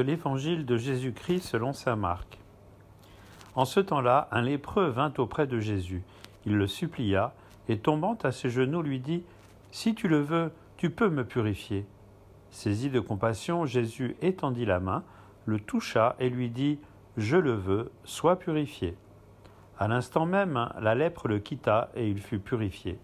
l'évangile de Jésus-Christ selon saint Marc. En ce temps-là, un lépreux vint auprès de Jésus. Il le supplia, et tombant à ses genoux, lui dit Si tu le veux, tu peux me purifier. Saisi de compassion, Jésus étendit la main, le toucha et lui dit Je le veux, sois purifié. À l'instant même, la lèpre le quitta et il fut purifié.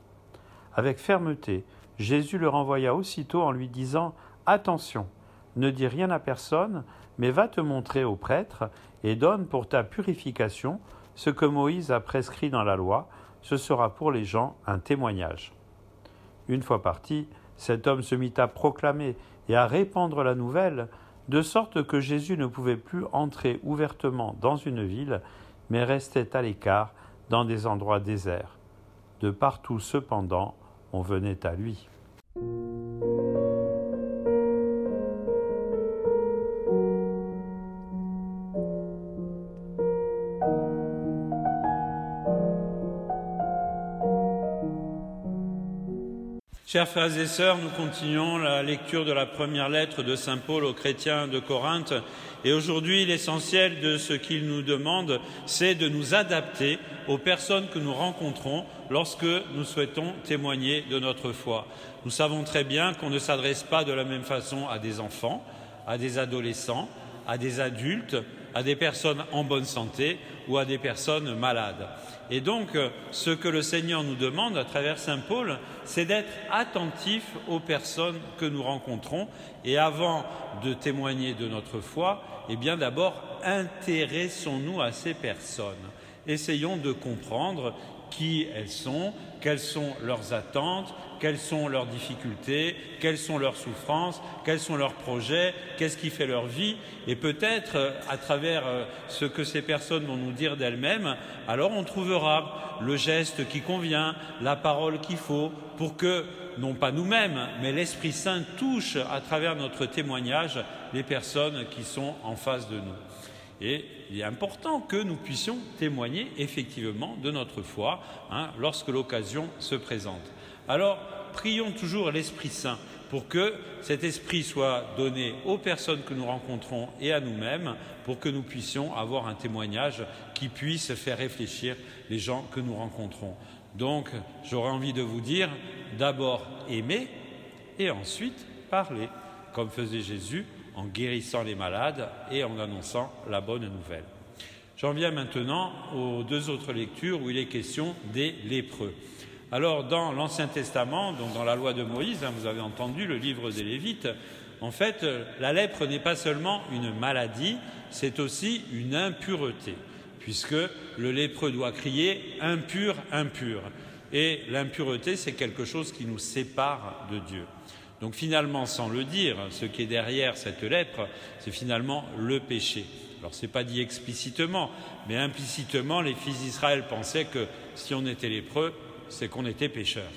Avec fermeté, Jésus le renvoya aussitôt en lui disant Attention, ne dis rien à personne, mais va te montrer au prêtre et donne pour ta purification ce que Moïse a prescrit dans la loi, ce sera pour les gens un témoignage. Une fois parti, cet homme se mit à proclamer et à répandre la nouvelle, de sorte que Jésus ne pouvait plus entrer ouvertement dans une ville, mais restait à l'écart dans des endroits déserts. De partout cependant, on venait à lui. Chers frères et sœurs, nous continuons la lecture de la première lettre de Saint Paul aux chrétiens de Corinthe. Et aujourd'hui, l'essentiel de ce qu'il nous demande, c'est de nous adapter aux personnes que nous rencontrons lorsque nous souhaitons témoigner de notre foi. Nous savons très bien qu'on ne s'adresse pas de la même façon à des enfants, à des adolescents, à des adultes, à des personnes en bonne santé ou à des personnes malades. Et donc, ce que le Seigneur nous demande à travers Saint Paul, c'est d'être attentif aux personnes que nous rencontrons. Et avant de témoigner de notre foi, eh bien d'abord, intéressons-nous à ces personnes. Essayons de comprendre qui elles sont, quelles sont leurs attentes, quelles sont leurs difficultés, quelles sont leurs souffrances, quels sont leurs projets, qu'est-ce qui fait leur vie, et peut-être euh, à travers euh, ce que ces personnes vont nous dire d'elles-mêmes, alors on trouvera le geste qui convient, la parole qu'il faut, pour que, non pas nous-mêmes, mais l'Esprit Saint touche à travers notre témoignage les personnes qui sont en face de nous. Et il est important que nous puissions témoigner effectivement de notre foi hein, lorsque l'occasion se présente. Alors, prions toujours l'Esprit Saint pour que cet esprit soit donné aux personnes que nous rencontrons et à nous-mêmes, pour que nous puissions avoir un témoignage qui puisse faire réfléchir les gens que nous rencontrons. Donc, j'aurais envie de vous dire, d'abord aimer et ensuite parler, comme faisait Jésus en guérissant les malades et en annonçant la bonne nouvelle. J'en viens maintenant aux deux autres lectures où il est question des lépreux. Alors, dans l'Ancien Testament, donc dans la loi de Moïse, hein, vous avez entendu le livre des Lévites, en fait, la lèpre n'est pas seulement une maladie, c'est aussi une impureté, puisque le lépreux doit crier impur, impur. Et l'impureté, c'est quelque chose qui nous sépare de Dieu. Donc finalement, sans le dire, ce qui est derrière cette lèpre, c'est finalement le péché. Alors ce n'est pas dit explicitement, mais implicitement, les fils d'Israël pensaient que si on était lépreux, c'est qu'on était pécheur.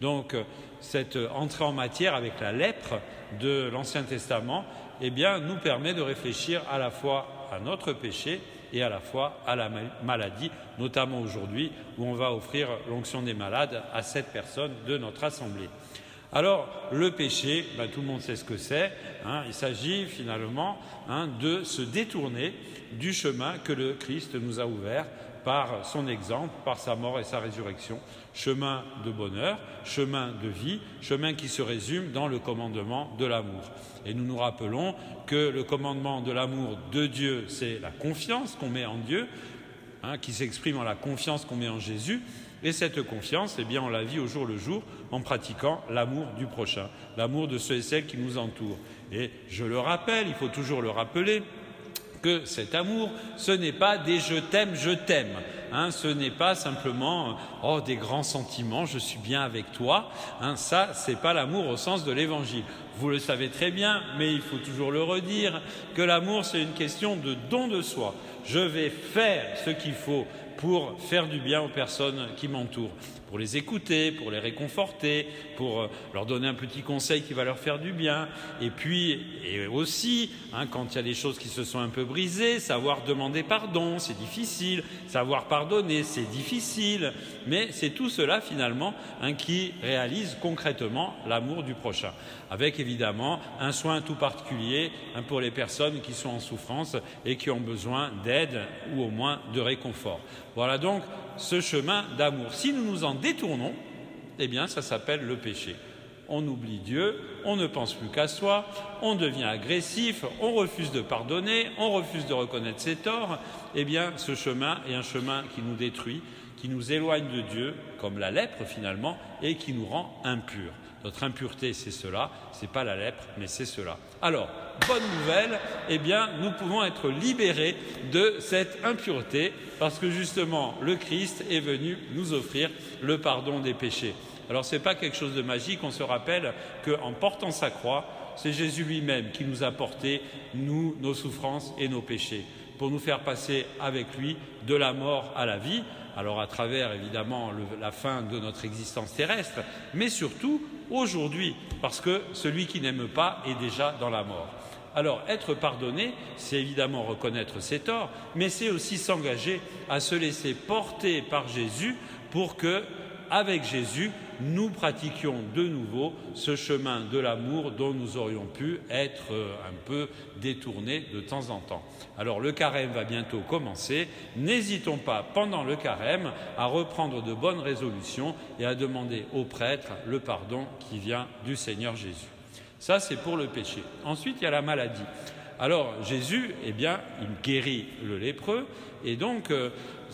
Donc, cette entrée en matière avec la lèpre de l'Ancien Testament, eh nous permet de réfléchir à la fois à notre péché et à la fois à la maladie, notamment aujourd'hui où on va offrir l'onction des malades à cette personne de notre assemblée. Alors, le péché, ben, tout le monde sait ce que c'est. Hein, il s'agit finalement hein, de se détourner du chemin que le Christ nous a ouvert par son exemple, par sa mort et sa résurrection. Chemin de bonheur, chemin de vie, chemin qui se résume dans le commandement de l'amour. Et nous nous rappelons que le commandement de l'amour de Dieu, c'est la confiance qu'on met en Dieu, hein, qui s'exprime en la confiance qu'on met en Jésus. Et cette confiance, eh bien, on la vit au jour le jour en pratiquant l'amour du prochain, l'amour de ceux et celles qui nous entourent. Et je le rappelle, il faut toujours le rappeler, que cet amour, ce n'est pas des je t'aime, je t'aime. Hein, ce n'est pas simplement oh des grands sentiments, je suis bien avec toi. Hein, ça, c'est pas l'amour au sens de l'évangile. Vous le savez très bien, mais il faut toujours le redire que l'amour, c'est une question de don de soi. Je vais faire ce qu'il faut pour faire du bien aux personnes qui m'entourent, pour les écouter, pour les réconforter, pour euh, leur donner un petit conseil qui va leur faire du bien, et puis et aussi, hein, quand il y a des choses qui se sont un peu brisées, savoir demander pardon, c'est difficile, savoir pardonner, c'est difficile, mais c'est tout cela finalement hein, qui réalise concrètement l'amour du prochain, avec évidemment un soin tout particulier hein, pour les personnes qui sont en souffrance et qui ont besoin d'aide ou au moins de réconfort. Voilà donc ce chemin d'amour. Si nous nous en détournons, eh bien ça s'appelle le péché. On oublie Dieu, on ne pense plus qu'à soi, on devient agressif, on refuse de pardonner, on refuse de reconnaître ses torts. Eh bien, ce chemin est un chemin qui nous détruit, qui nous éloigne de Dieu, comme la lèpre finalement, et qui nous rend impurs. Notre impureté, c'est cela, ce n'est pas la lèpre, mais c'est cela. Alors, bonne nouvelle, eh bien, nous pouvons être libérés de cette impureté, parce que justement, le Christ est venu nous offrir le pardon des péchés. Alors, ce n'est pas quelque chose de magique, on se rappelle qu'en portant sa croix, c'est Jésus lui-même qui nous a porté, nous, nos souffrances et nos péchés, pour nous faire passer avec lui de la mort à la vie, alors à travers évidemment la fin de notre existence terrestre, mais surtout aujourd'hui, parce que celui qui n'aime pas est déjà dans la mort. Alors être pardonné, c'est évidemment reconnaître ses torts, mais c'est aussi s'engager à se laisser porter par Jésus pour que avec Jésus, nous pratiquions de nouveau ce chemin de l'amour dont nous aurions pu être euh, un peu détournés de temps en temps. Alors le carême va bientôt commencer. N'hésitons pas pendant le carême à reprendre de bonnes résolutions et à demander au prêtre le pardon qui vient du Seigneur Jésus. Ça, c'est pour le péché. Ensuite, il y a la maladie. Alors Jésus, eh bien, il guérit le lépreux et donc euh,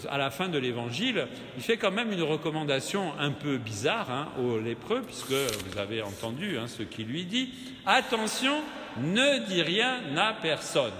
à la fin de l'évangile, il fait quand même une recommandation un peu bizarre hein, aux lépreux, puisque vous avez entendu hein, ce qu'il lui dit. Attention, ne dis rien à personne.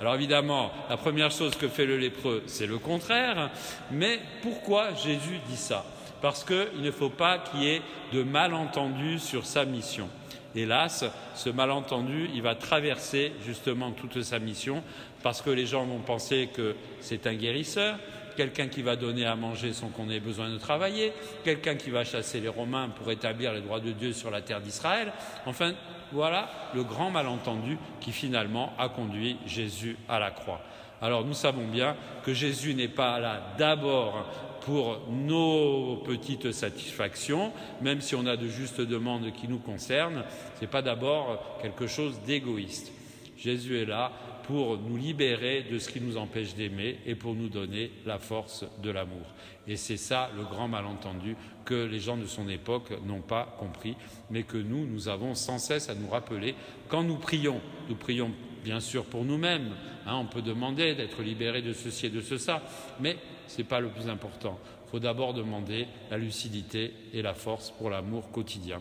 Alors évidemment, la première chose que fait le lépreux, c'est le contraire, mais pourquoi Jésus dit ça? Parce qu'il ne faut pas qu'il y ait de malentendus sur sa mission. Hélas, ce malentendu, il va traverser justement toute sa mission, parce que les gens vont penser que c'est un guérisseur, quelqu'un qui va donner à manger sans qu'on ait besoin de travailler, quelqu'un qui va chasser les Romains pour établir les droits de Dieu sur la terre d'Israël. Enfin, voilà le grand malentendu qui finalement a conduit Jésus à la croix. Alors nous savons bien que Jésus n'est pas là d'abord pour nos petites satisfactions, même si on a de justes demandes qui nous concernent, ce n'est pas d'abord quelque chose d'égoïste. Jésus est là pour nous libérer de ce qui nous empêche d'aimer et pour nous donner la force de l'amour. Et c'est ça le grand malentendu que les gens de son époque n'ont pas compris, mais que nous, nous avons sans cesse à nous rappeler quand nous prions. Nous prions bien sûr pour nous-mêmes, hein, on peut demander d'être libéré de ceci et de cela, mais ce n'est pas le plus important. Il faut d'abord demander la lucidité et la force pour l'amour quotidien.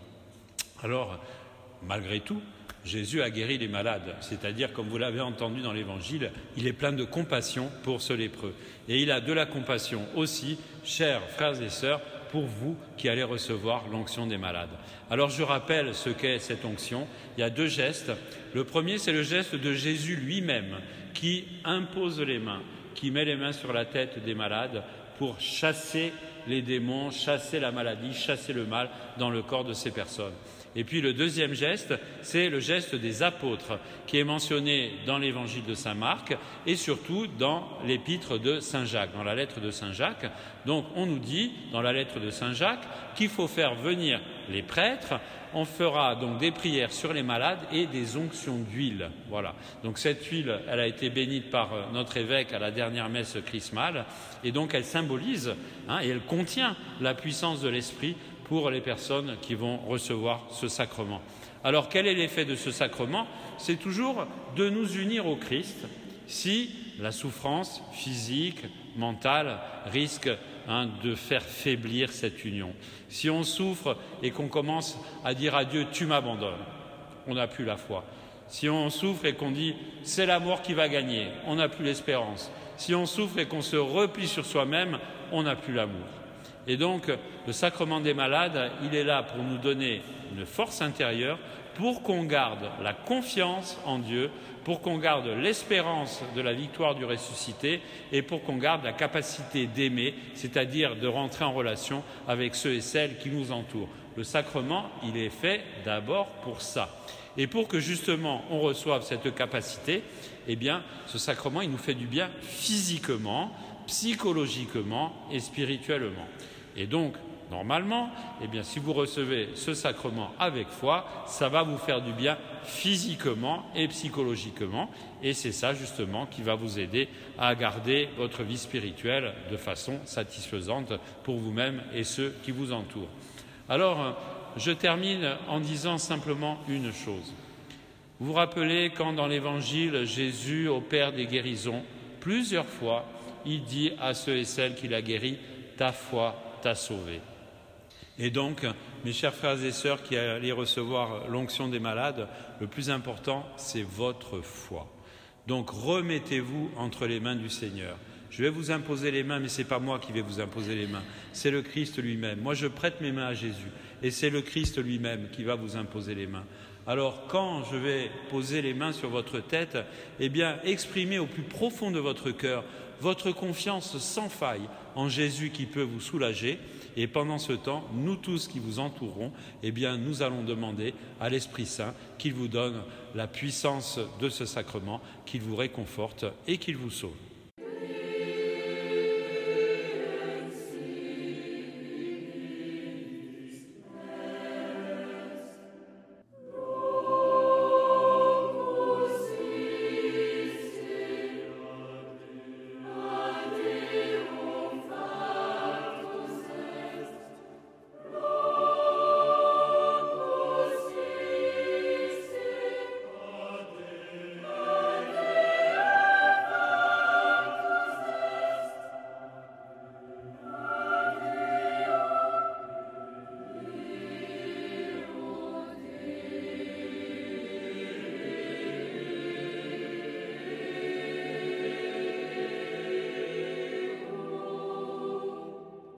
Alors, malgré tout, Jésus a guéri les malades, c'est-à-dire, comme vous l'avez entendu dans l'Évangile, il est plein de compassion pour ce lépreux. Et il a de la compassion aussi, chers frères et sœurs, pour vous qui allez recevoir l'onction des malades. Alors je rappelle ce qu'est cette onction. Il y a deux gestes. Le premier, c'est le geste de Jésus lui-même qui impose les mains, qui met les mains sur la tête des malades pour chasser les démons, chasser la maladie, chasser le mal dans le corps de ces personnes. Et puis le deuxième geste, c'est le geste des apôtres, qui est mentionné dans l'évangile de Saint Marc et surtout dans l'épître de Saint Jacques, dans la lettre de Saint Jacques. Donc on nous dit dans la lettre de Saint Jacques qu'il faut faire venir les prêtres, on fera donc des prières sur les malades et des onctions d'huile. Voilà. Donc cette huile, elle a été bénite par euh, notre évêque à la dernière messe chrismale, et donc elle symbolise hein, et elle contient la puissance de l'esprit pour les personnes qui vont recevoir ce sacrement. Alors quel est l'effet de ce sacrement? C'est toujours de nous unir au Christ si la souffrance physique, mentale risque hein, de faire faiblir cette union. Si on souffre et qu'on commence à dire à Dieu tu m'abandonnes, on n'a plus la foi. Si on souffre et qu'on dit c'est la mort qui va gagner, on n'a plus l'espérance. Si on souffre et qu'on se replie sur soi-même, on n'a plus l'amour. Et donc, le sacrement des malades, il est là pour nous donner une force intérieure, pour qu'on garde la confiance en Dieu, pour qu'on garde l'espérance de la victoire du ressuscité et pour qu'on garde la capacité d'aimer, c'est-à-dire de rentrer en relation avec ceux et celles qui nous entourent. Le sacrement, il est fait d'abord pour ça. Et pour que justement on reçoive cette capacité, eh bien, ce sacrement, il nous fait du bien physiquement, psychologiquement et spirituellement. Et donc, normalement, eh bien, si vous recevez ce sacrement avec foi, ça va vous faire du bien physiquement et psychologiquement. Et c'est ça, justement, qui va vous aider à garder votre vie spirituelle de façon satisfaisante pour vous-même et ceux qui vous entourent. Alors, je termine en disant simplement une chose. Vous vous rappelez quand dans l'Évangile, Jésus opère des guérisons, plusieurs fois, il dit à ceux et celles qu'il a guéris, ta foi t'a sauvé. Et donc, mes chers frères et sœurs qui allez recevoir l'onction des malades, le plus important, c'est votre foi. Donc, remettez-vous entre les mains du Seigneur. Je vais vous imposer les mains, mais ce n'est pas moi qui vais vous imposer les mains, c'est le Christ lui-même. Moi, je prête mes mains à Jésus, et c'est le Christ lui-même qui va vous imposer les mains. Alors, quand je vais poser les mains sur votre tête, eh bien, exprimez au plus profond de votre cœur votre confiance sans faille en Jésus qui peut vous soulager et pendant ce temps, nous tous qui vous entourons, eh nous allons demander à l'Esprit Saint qu'il vous donne la puissance de ce sacrement, qu'il vous réconforte et qu'il vous sauve.